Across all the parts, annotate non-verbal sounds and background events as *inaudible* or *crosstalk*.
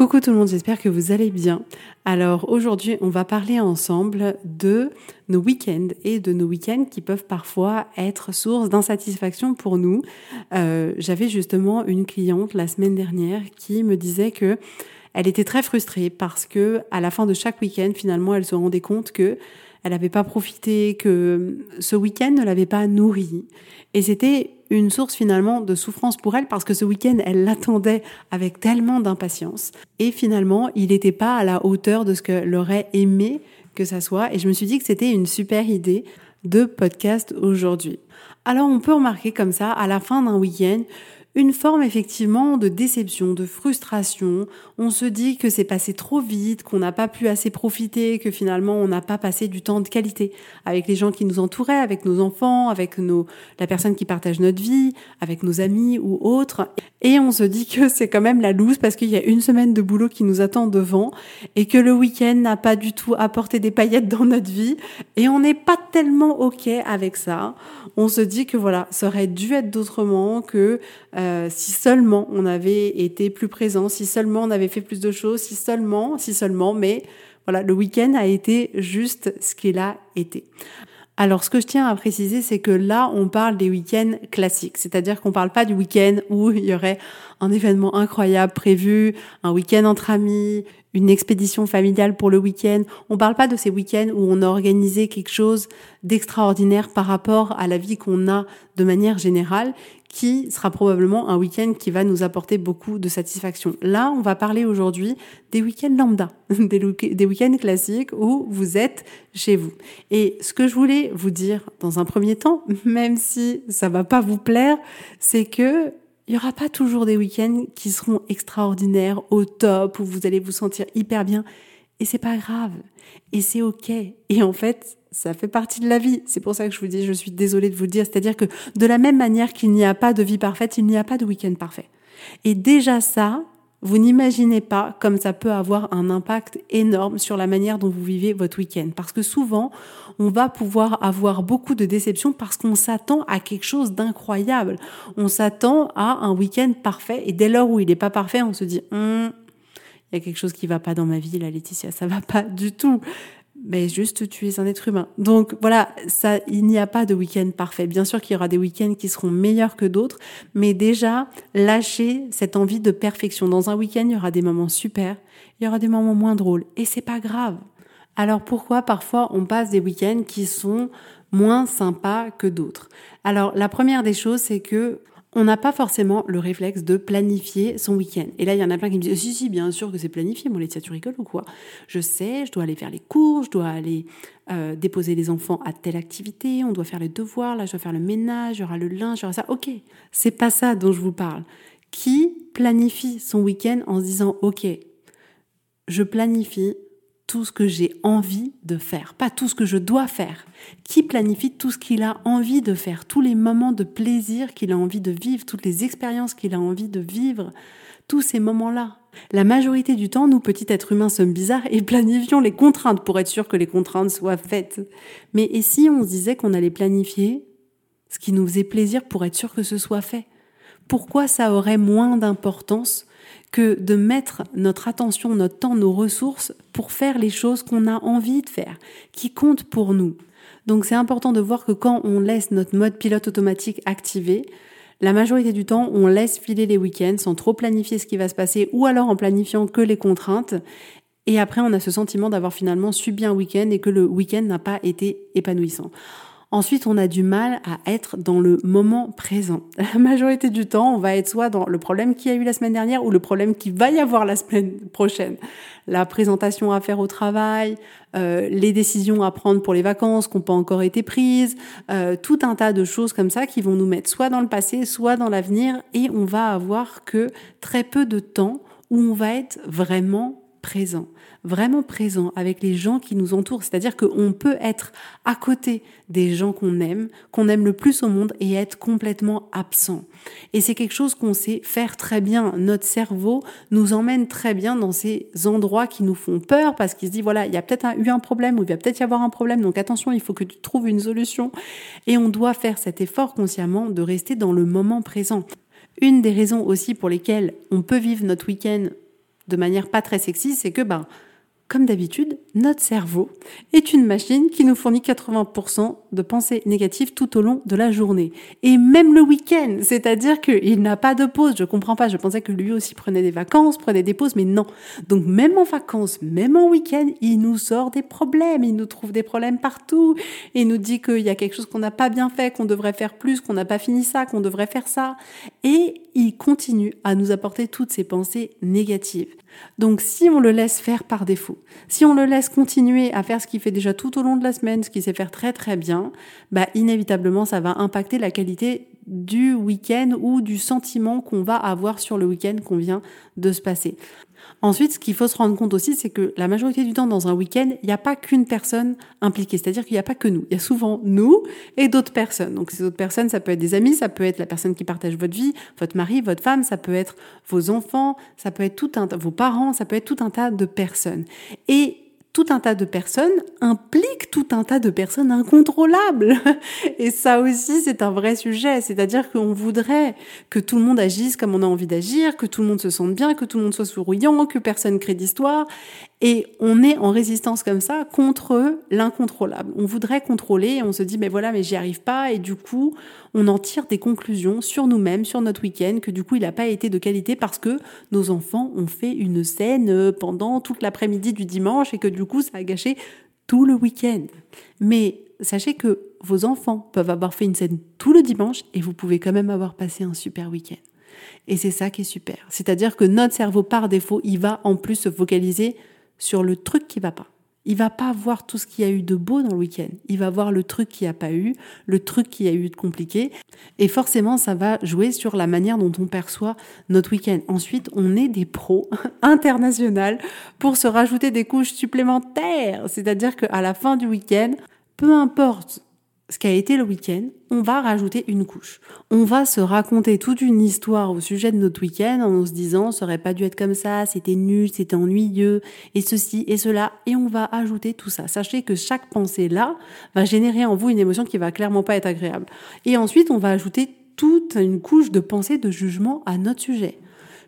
Coucou tout le monde, j'espère que vous allez bien. Alors aujourd'hui, on va parler ensemble de nos week-ends et de nos week-ends qui peuvent parfois être source d'insatisfaction pour nous. Euh, J'avais justement une cliente la semaine dernière qui me disait que elle était très frustrée parce que à la fin de chaque week-end, finalement, elle se rendait compte que elle n'avait pas profité, que ce week-end ne l'avait pas nourrie. Et c'était une source finalement de souffrance pour elle parce que ce week-end, elle l'attendait avec tellement d'impatience. Et finalement, il n'était pas à la hauteur de ce qu'elle aurait aimé que ça soit. Et je me suis dit que c'était une super idée de podcast aujourd'hui. Alors on peut remarquer comme ça, à la fin d'un week-end, une forme effectivement de déception, de frustration. On se dit que c'est passé trop vite, qu'on n'a pas pu assez profiter, que finalement on n'a pas passé du temps de qualité avec les gens qui nous entouraient, avec nos enfants, avec nos, la personne qui partage notre vie, avec nos amis ou autres. Et on se dit que c'est quand même la loose parce qu'il y a une semaine de boulot qui nous attend devant et que le week-end n'a pas du tout apporté des paillettes dans notre vie et on n'est pas tellement ok avec ça. On se dit que voilà, ça aurait dû être d'autrement que euh, si seulement on avait été plus présent, si seulement on avait fait plus de choses, si seulement, si seulement, mais voilà, le week-end a été juste ce qu'il a été. Alors, ce que je tiens à préciser, c'est que là, on parle des week-ends classiques. C'est-à-dire qu'on parle pas du week-end où il y aurait un événement incroyable prévu, un week-end entre amis, une expédition familiale pour le week-end. On parle pas de ces week-ends où on a organisé quelque chose d'extraordinaire par rapport à la vie qu'on a de manière générale, qui sera probablement un week-end qui va nous apporter beaucoup de satisfaction. Là, on va parler aujourd'hui des week-ends lambda, *laughs* des week-ends classiques où vous êtes chez vous. Et ce que je voulais vous dire dans un premier temps, *laughs* même si ça va pas vous plaire, c'est que il y aura pas toujours des week-ends qui seront extraordinaires, au top, où vous allez vous sentir hyper bien. Et c'est pas grave. Et c'est ok. Et en fait, ça fait partie de la vie. C'est pour ça que je vous dis, je suis désolée de vous le dire. C'est-à-dire que de la même manière qu'il n'y a pas de vie parfaite, il n'y a pas de week-end parfait. Et déjà ça, vous n'imaginez pas comme ça peut avoir un impact énorme sur la manière dont vous vivez votre week-end. Parce que souvent, on va pouvoir avoir beaucoup de déceptions parce qu'on s'attend à quelque chose d'incroyable. On s'attend à un week-end parfait et dès lors où il n'est pas parfait, on se dit, hum, il y a quelque chose qui va pas dans ma vie, la Laetitia, ça va pas du tout mais juste tu es un être humain. Donc voilà, ça, il n'y a pas de week-end parfait. Bien sûr qu'il y aura des week-ends qui seront meilleurs que d'autres, mais déjà lâcher cette envie de perfection. Dans un week-end, il y aura des moments super, il y aura des moments moins drôles, et c'est pas grave. Alors pourquoi parfois on passe des week-ends qui sont moins sympas que d'autres? Alors la première des choses, c'est que on n'a pas forcément le réflexe de planifier son week-end. Et là, il y en a plein qui me disent Si, si, bien sûr que c'est planifié, mon Laetitia, tu rigoles ou quoi? Je sais, je dois aller faire les cours, je dois aller euh, déposer les enfants à telle activité, on doit faire les devoirs, là, je dois faire le ménage, il y aura le linge, il y aura ça. Ok, c'est pas ça dont je vous parle. Qui planifie son week-end en se disant Ok, je planifie tout ce que j'ai envie de faire, pas tout ce que je dois faire. Qui planifie tout ce qu'il a envie de faire, tous les moments de plaisir qu'il a envie de vivre, toutes les expériences qu'il a envie de vivre, tous ces moments-là. La majorité du temps, nous, petits êtres humains, sommes bizarres et *laughs* planifions les contraintes pour être sûr que les contraintes soient faites. Mais et si on se disait qu'on allait planifier ce qui nous faisait plaisir pour être sûr que ce soit fait? Pourquoi ça aurait moins d'importance que de mettre notre attention, notre temps, nos ressources pour faire les choses qu'on a envie de faire, qui comptent pour nous. Donc c'est important de voir que quand on laisse notre mode pilote automatique activé, La majorité du temps, on laisse filer les week-ends sans trop planifier ce qui va se passer ou alors en planifiant que les contraintes. Et après, on a ce sentiment d'avoir finalement subi un week-end et que le week-end n'a pas été épanouissant. Ensuite, on a du mal à être dans le moment présent. *laughs* La majorité du temps, on va être soit dans le problème qu'il y a eu la semaine dernière ou le problème qu'il va y avoir la semaine prochaine. La présentation à faire au travail, euh, les décisions à prendre pour les vacances qui n'ont pas encore été prises, euh, tout un tas de choses comme ça qui vont nous mettre soit dans le passé, soit dans l'avenir et on va avoir que très peu de temps où on va être vraiment présent vraiment présent avec les gens qui nous entourent. C'est-à-dire qu'on peut être à côté des gens qu'on aime, qu'on aime le plus au monde et être complètement absent. Et c'est quelque chose qu'on sait faire très bien. Notre cerveau nous emmène très bien dans ces endroits qui nous font peur parce qu'il se dit, voilà, il y a peut-être eu un problème ou il va peut-être y avoir un problème. Donc attention, il faut que tu trouves une solution. Et on doit faire cet effort consciemment de rester dans le moment présent. Une des raisons aussi pour lesquelles on peut vivre notre week-end de manière pas très sexy, c'est que ben comme d'habitude, notre cerveau est une machine qui nous fournit 80% de pensées négatives tout au long de la journée. Et même le week-end, c'est-à-dire qu'il n'a pas de pause. Je comprends pas, je pensais que lui aussi prenait des vacances, prenait des pauses, mais non. Donc même en vacances, même en week-end, il nous sort des problèmes, il nous trouve des problèmes partout, il nous dit qu'il y a quelque chose qu'on n'a pas bien fait, qu'on devrait faire plus, qu'on n'a pas fini ça, qu'on devrait faire ça. Et il continue à nous apporter toutes ces pensées négatives. Donc si on le laisse faire par défaut, si on le laisse continuer à faire ce qu'il fait déjà tout au long de la semaine, ce qu'il sait faire très très bien, bah inévitablement ça va impacter la qualité du week-end ou du sentiment qu'on va avoir sur le week-end qu'on vient de se passer. Ensuite, ce qu'il faut se rendre compte aussi, c'est que la majorité du temps dans un week-end, il n'y a pas qu'une personne impliquée. C'est-à-dire qu'il n'y a pas que nous. Il y a souvent nous et d'autres personnes. Donc ces autres personnes, ça peut être des amis, ça peut être la personne qui partage votre vie, votre mari, votre femme, ça peut être vos enfants, ça peut être tout un vos parents, ça peut être tout un tas de personnes. Tout un tas de personnes implique tout un tas de personnes incontrôlables. *laughs* Et ça aussi, c'est un vrai sujet. C'est-à-dire qu'on voudrait que tout le monde agisse comme on a envie d'agir, que tout le monde se sente bien, que tout le monde soit souriant, que personne crée d'histoire. Et on est en résistance comme ça contre l'incontrôlable. On voudrait contrôler et on se dit, mais voilà, mais j'y arrive pas. Et du coup, on en tire des conclusions sur nous-mêmes, sur notre week-end, que du coup, il n'a pas été de qualité parce que nos enfants ont fait une scène pendant toute l'après-midi du dimanche et que du coup, ça a gâché tout le week-end. Mais sachez que vos enfants peuvent avoir fait une scène tout le dimanche et vous pouvez quand même avoir passé un super week-end. Et c'est ça qui est super. C'est-à-dire que notre cerveau, par défaut, il va en plus se focaliser sur le truc qui va pas. Il va pas voir tout ce qu'il y a eu de beau dans le week-end. Il va voir le truc qui a pas eu, le truc qui a eu de compliqué. Et forcément, ça va jouer sur la manière dont on perçoit notre week-end. Ensuite, on est des pros *laughs* internationaux pour se rajouter des couches supplémentaires. C'est-à-dire qu'à la fin du week-end, peu importe ce qui a été le week-end, on va rajouter une couche. On va se raconter toute une histoire au sujet de notre week-end en se disant ça aurait pas dû être comme ça, c'était nul, c'était ennuyeux, et ceci et cela, et on va ajouter tout ça. Sachez que chaque pensée là va générer en vous une émotion qui va clairement pas être agréable. Et ensuite, on va ajouter toute une couche de pensée, de jugement à notre sujet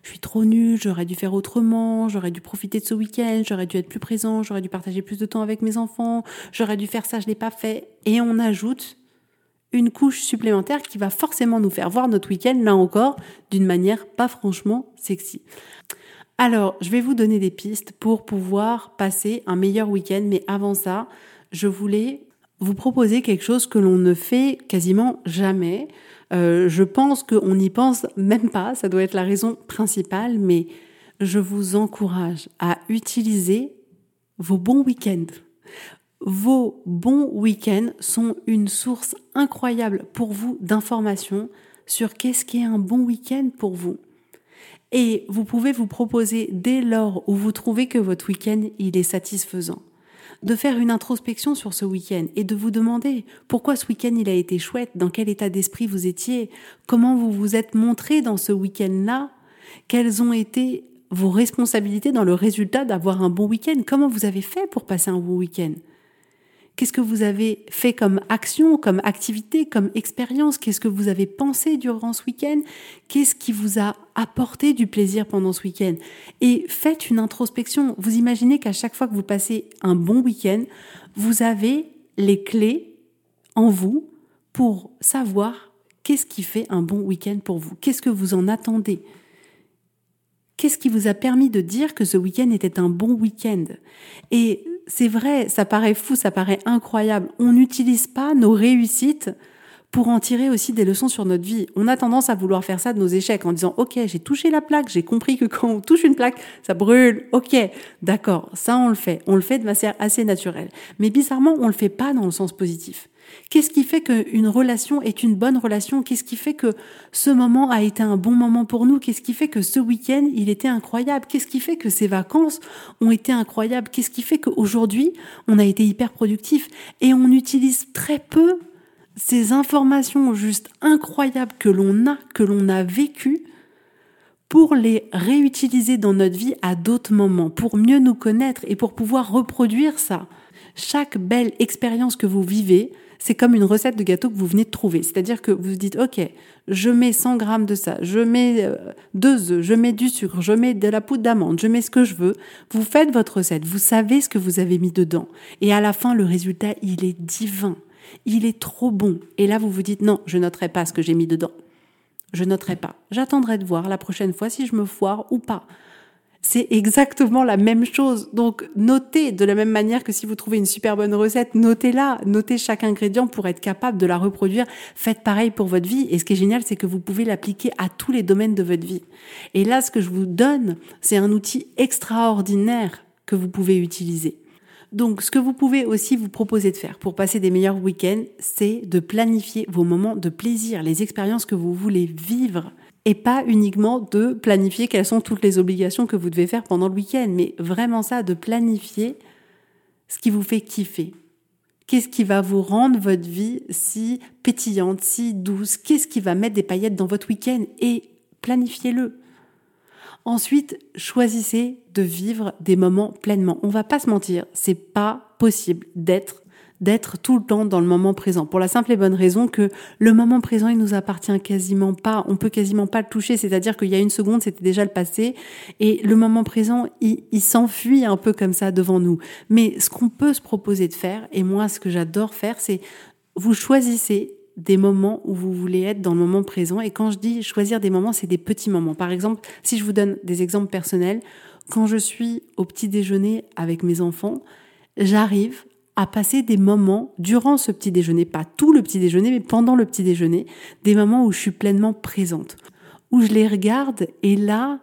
je suis trop nulle, j'aurais dû faire autrement, j'aurais dû profiter de ce week-end, j'aurais dû être plus présent, j'aurais dû partager plus de temps avec mes enfants, j'aurais dû faire ça, je l'ai pas fait. Et on ajoute une couche supplémentaire qui va forcément nous faire voir notre week-end, là encore, d'une manière pas franchement sexy. Alors, je vais vous donner des pistes pour pouvoir passer un meilleur week-end, mais avant ça, je voulais vous proposer quelque chose que l'on ne fait quasiment jamais. Euh, je pense qu'on n'y pense même pas, ça doit être la raison principale, mais je vous encourage à utiliser vos bons week-ends. Vos bons week-ends sont une source incroyable pour vous d'informations sur qu'est-ce qui est un bon week-end pour vous. Et vous pouvez vous proposer dès lors où vous trouvez que votre week-end il est satisfaisant de faire une introspection sur ce week-end et de vous demander pourquoi ce week-end il a été chouette, dans quel état d'esprit vous étiez, comment vous vous êtes montré dans ce week-end-là, quelles ont été vos responsabilités dans le résultat d'avoir un bon week-end, comment vous avez fait pour passer un bon week-end. Qu'est-ce que vous avez fait comme action, comme activité, comme expérience Qu'est-ce que vous avez pensé durant ce week-end Qu'est-ce qui vous a apporté du plaisir pendant ce week-end Et faites une introspection. Vous imaginez qu'à chaque fois que vous passez un bon week-end, vous avez les clés en vous pour savoir Qu'est-ce qui fait un bon week-end pour vous Qu'est-ce que vous en attendez? Qu'est-ce qui vous a permis de dire que ce week-end était un bon week-end? Et c'est vrai, ça paraît fou, ça paraît incroyable. On n'utilise pas nos réussites pour en tirer aussi des leçons sur notre vie. On a tendance à vouloir faire ça de nos échecs en disant OK, j'ai touché la plaque, j'ai compris que quand on touche une plaque, ça brûle. OK, d'accord, ça on le fait. On le fait de manière assez naturelle. Mais bizarrement, on le fait pas dans le sens positif. Qu'est-ce qui fait qu'une relation est une bonne relation? Qu'est-ce qui fait que ce moment a été un bon moment pour nous? Qu'est-ce qui fait que ce week-end, il était incroyable? Qu'est-ce qui fait que ces vacances ont été incroyables? Qu'est-ce qui fait qu'aujourd'hui, on a été hyper productif? Et on utilise très peu ces informations juste incroyables que l'on a, que l'on a vécues, pour les réutiliser dans notre vie à d'autres moments, pour mieux nous connaître et pour pouvoir reproduire ça. Chaque belle expérience que vous vivez, c'est comme une recette de gâteau que vous venez de trouver. C'est-à-dire que vous vous dites, OK, je mets 100 grammes de ça, je mets euh, deux œufs, je mets du sucre, je mets de la poudre d'amande, je mets ce que je veux. Vous faites votre recette, vous savez ce que vous avez mis dedans. Et à la fin, le résultat, il est divin il est trop bon. Et là, vous vous dites, non, je noterai pas ce que j'ai mis dedans. Je noterai pas. J'attendrai de voir la prochaine fois si je me foire ou pas. C'est exactement la même chose. Donc, notez de la même manière que si vous trouvez une super bonne recette, notez-la, notez chaque ingrédient pour être capable de la reproduire. Faites pareil pour votre vie. Et ce qui est génial, c'est que vous pouvez l'appliquer à tous les domaines de votre vie. Et là, ce que je vous donne, c'est un outil extraordinaire que vous pouvez utiliser. Donc, ce que vous pouvez aussi vous proposer de faire pour passer des meilleurs week-ends, c'est de planifier vos moments de plaisir, les expériences que vous voulez vivre et pas uniquement de planifier quelles sont toutes les obligations que vous devez faire pendant le week-end, mais vraiment ça, de planifier ce qui vous fait kiffer. Qu'est-ce qui va vous rendre votre vie si pétillante, si douce? Qu'est-ce qui va mettre des paillettes dans votre week-end? Et planifiez-le. Ensuite, choisissez de vivre des moments pleinement. On va pas se mentir, c'est pas possible d'être d'être tout le temps dans le moment présent. Pour la simple et bonne raison que le moment présent, il nous appartient quasiment pas. On peut quasiment pas le toucher. C'est-à-dire qu'il y a une seconde, c'était déjà le passé. Et le moment présent, il, il s'enfuit un peu comme ça devant nous. Mais ce qu'on peut se proposer de faire, et moi, ce que j'adore faire, c'est vous choisissez des moments où vous voulez être dans le moment présent. Et quand je dis choisir des moments, c'est des petits moments. Par exemple, si je vous donne des exemples personnels, quand je suis au petit déjeuner avec mes enfants, j'arrive à passer des moments durant ce petit déjeuner, pas tout le petit déjeuner, mais pendant le petit déjeuner, des moments où je suis pleinement présente, où je les regarde et là,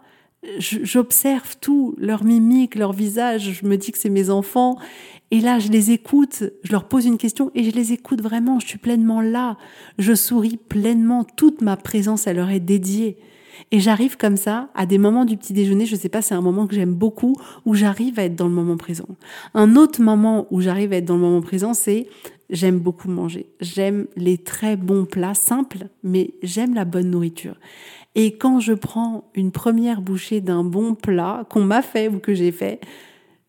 j'observe tout, leur mimique, leur visage, je me dis que c'est mes enfants et là, je les écoute, je leur pose une question et je les écoute vraiment, je suis pleinement là, je souris pleinement, toute ma présence, elle leur est dédiée. Et j'arrive comme ça à des moments du petit déjeuner, je sais pas, c'est un moment que j'aime beaucoup, où j'arrive à être dans le moment présent. Un autre moment où j'arrive à être dans le moment présent, c'est j'aime beaucoup manger. J'aime les très bons plats simples, mais j'aime la bonne nourriture. Et quand je prends une première bouchée d'un bon plat qu'on m'a fait ou que j'ai fait,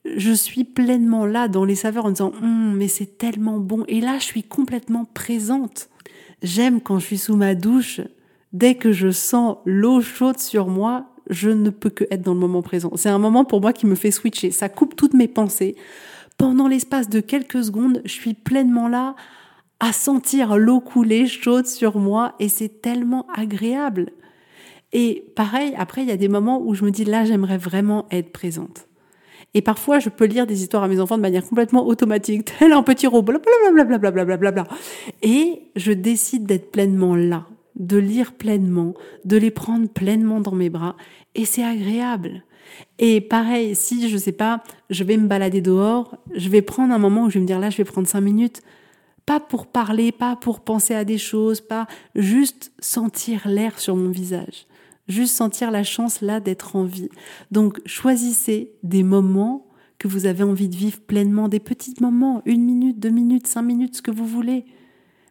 je suis pleinement là dans les saveurs en disant hum, mais c'est tellement bon et là je suis complètement présente. J'aime quand je suis sous ma douche, dès que je sens l'eau chaude sur moi, je ne peux que être dans le moment présent. C'est un moment pour moi qui me fait switcher, ça coupe toutes mes pensées. Pendant l'espace de quelques secondes, je suis pleinement là à sentir l'eau couler chaude sur moi et c'est tellement agréable. Et pareil, après, il y a des moments où je me dis là, j'aimerais vraiment être présente. Et parfois, je peux lire des histoires à mes enfants de manière complètement automatique, *laughs* tel un petit robot, blablabla. Et je décide d'être pleinement là, de lire pleinement, de les prendre pleinement dans mes bras. Et c'est agréable. Et pareil, si je sais pas, je vais me balader dehors, je vais prendre un moment où je vais me dire là, je vais prendre cinq minutes, pas pour parler, pas pour penser à des choses, pas juste sentir l'air sur mon visage juste sentir la chance là d'être en vie. Donc choisissez des moments que vous avez envie de vivre pleinement, des petits moments, une minute, deux minutes, cinq minutes, ce que vous voulez.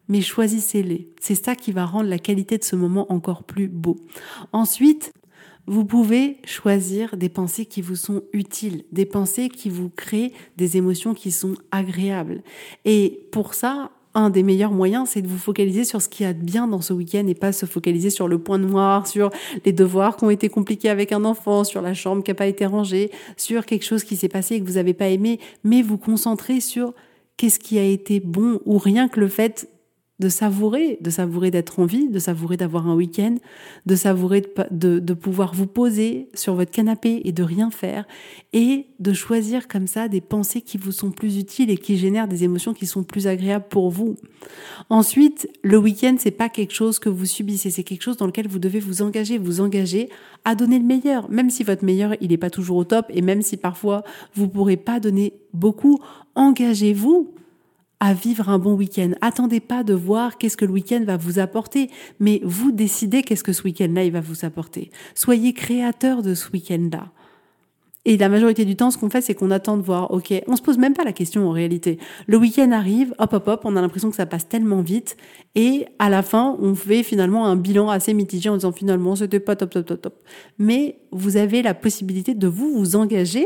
Mais choisissez-les. C'est ça qui va rendre la qualité de ce moment encore plus beau. Ensuite, vous pouvez choisir des pensées qui vous sont utiles, des pensées qui vous créent des émotions qui sont agréables. Et pour ça, un des meilleurs moyens, c'est de vous focaliser sur ce qu'il y a de bien dans ce week-end et pas se focaliser sur le point noir, sur les devoirs qui ont été compliqués avec un enfant, sur la chambre qui n'a pas été rangée, sur quelque chose qui s'est passé et que vous n'avez pas aimé, mais vous concentrer sur qu'est-ce qui a été bon ou rien que le fait de savourer, de savourer d'être en vie, de savourer d'avoir un week-end, de savourer de, pouvoir vous poser sur votre canapé et de rien faire, et de choisir comme ça des pensées qui vous sont plus utiles et qui génèrent des émotions qui sont plus agréables pour vous. Ensuite, le week-end, c'est pas quelque chose que vous subissez, c'est quelque chose dans lequel vous devez vous engager, vous engager à donner le meilleur, même si votre meilleur, il n'est pas toujours au top, et même si parfois vous pourrez pas donner beaucoup, engagez-vous à vivre un bon week-end. Attendez pas de voir qu'est-ce que le week-end va vous apporter, mais vous décidez qu'est-ce que ce week-end-là il va vous apporter. Soyez créateur de ce week-end-là. Et la majorité du temps, ce qu'on fait, c'est qu'on attend de voir, ok, on se pose même pas la question en réalité. Le week-end arrive, hop, hop, hop, on a l'impression que ça passe tellement vite, et à la fin, on fait finalement un bilan assez mitigé en disant finalement, c'était pas top, top, top, top. Mais vous avez la possibilité de vous, vous engager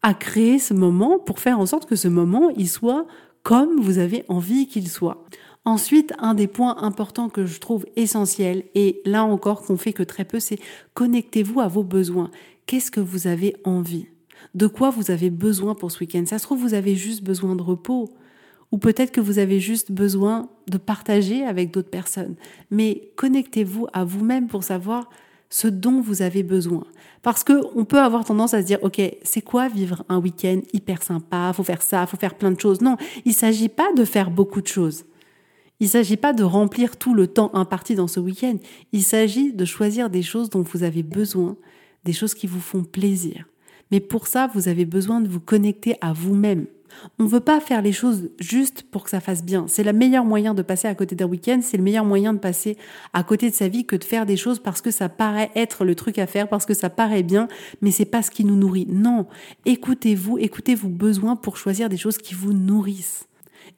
à créer ce moment pour faire en sorte que ce moment, il soit comme vous avez envie qu'il soit. Ensuite, un des points importants que je trouve essentiel, et là encore qu'on fait que très peu, c'est connectez-vous à vos besoins. Qu'est-ce que vous avez envie? De quoi vous avez besoin pour ce week-end? Ça se trouve, vous avez juste besoin de repos. Ou peut-être que vous avez juste besoin de partager avec d'autres personnes. Mais connectez-vous à vous-même pour savoir ce dont vous avez besoin. Parce que on peut avoir tendance à se dire, OK, c'est quoi vivre un week-end hyper sympa, faut faire ça, faut faire plein de choses. Non, il s'agit pas de faire beaucoup de choses. Il s'agit pas de remplir tout le temps imparti dans ce week-end. Il s'agit de choisir des choses dont vous avez besoin, des choses qui vous font plaisir. Mais pour ça, vous avez besoin de vous connecter à vous-même. On ne veut pas faire les choses juste pour que ça fasse bien. C'est le meilleur moyen de passer à côté d'un week-end, c'est le meilleur moyen de passer à côté de sa vie que de faire des choses parce que ça paraît être le truc à faire, parce que ça paraît bien, mais c'est pas ce qui nous nourrit. Non, écoutez-vous, écoutez vos besoins pour choisir des choses qui vous nourrissent.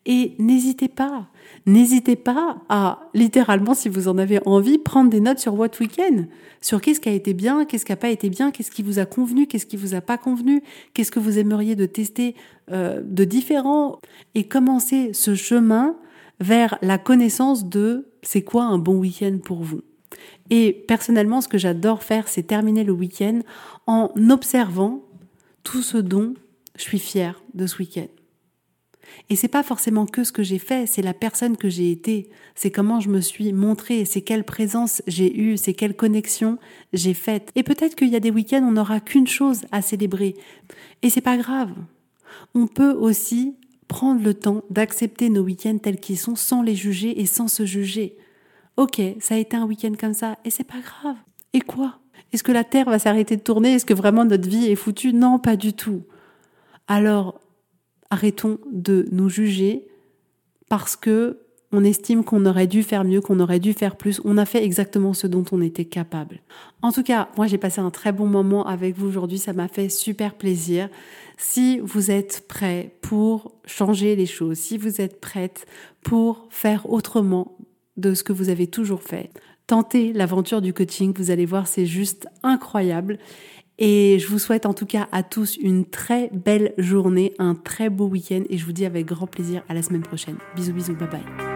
Et n'hésitez pas, n'hésitez pas à, littéralement, si vous en avez envie, prendre des notes sur votre week-end, sur qu'est-ce qui a été bien, qu'est-ce qui n'a pas été bien, qu'est-ce qui vous a convenu, qu'est-ce qui vous a pas convenu, qu'est-ce que vous aimeriez de tester euh, de différent, et commencer ce chemin vers la connaissance de c'est quoi un bon week-end pour vous. Et personnellement, ce que j'adore faire, c'est terminer le week-end en observant tout ce dont je suis fière de ce week-end. Et c'est pas forcément que ce que j'ai fait, c'est la personne que j'ai été, c'est comment je me suis montrée, c'est quelle présence j'ai eue, c'est quelle connexion j'ai faite. Et peut-être qu'il y a des week-ends, on n'aura qu'une chose à célébrer. Et c'est pas grave. On peut aussi prendre le temps d'accepter nos week-ends tels qu'ils sont sans les juger et sans se juger. Ok, ça a été un week-end comme ça, et c'est pas grave. Et quoi? Est-ce que la Terre va s'arrêter de tourner? Est-ce que vraiment notre vie est foutue? Non, pas du tout. Alors, arrêtons de nous juger parce que on estime qu'on aurait dû faire mieux, qu'on aurait dû faire plus. On a fait exactement ce dont on était capable. En tout cas, moi j'ai passé un très bon moment avec vous aujourd'hui, ça m'a fait super plaisir. Si vous êtes prêt pour changer les choses, si vous êtes prête pour faire autrement de ce que vous avez toujours fait, tentez l'aventure du coaching, vous allez voir, c'est juste incroyable. Et je vous souhaite en tout cas à tous une très belle journée, un très beau week-end et je vous dis avec grand plaisir à la semaine prochaine. Bisous bisous, bye bye.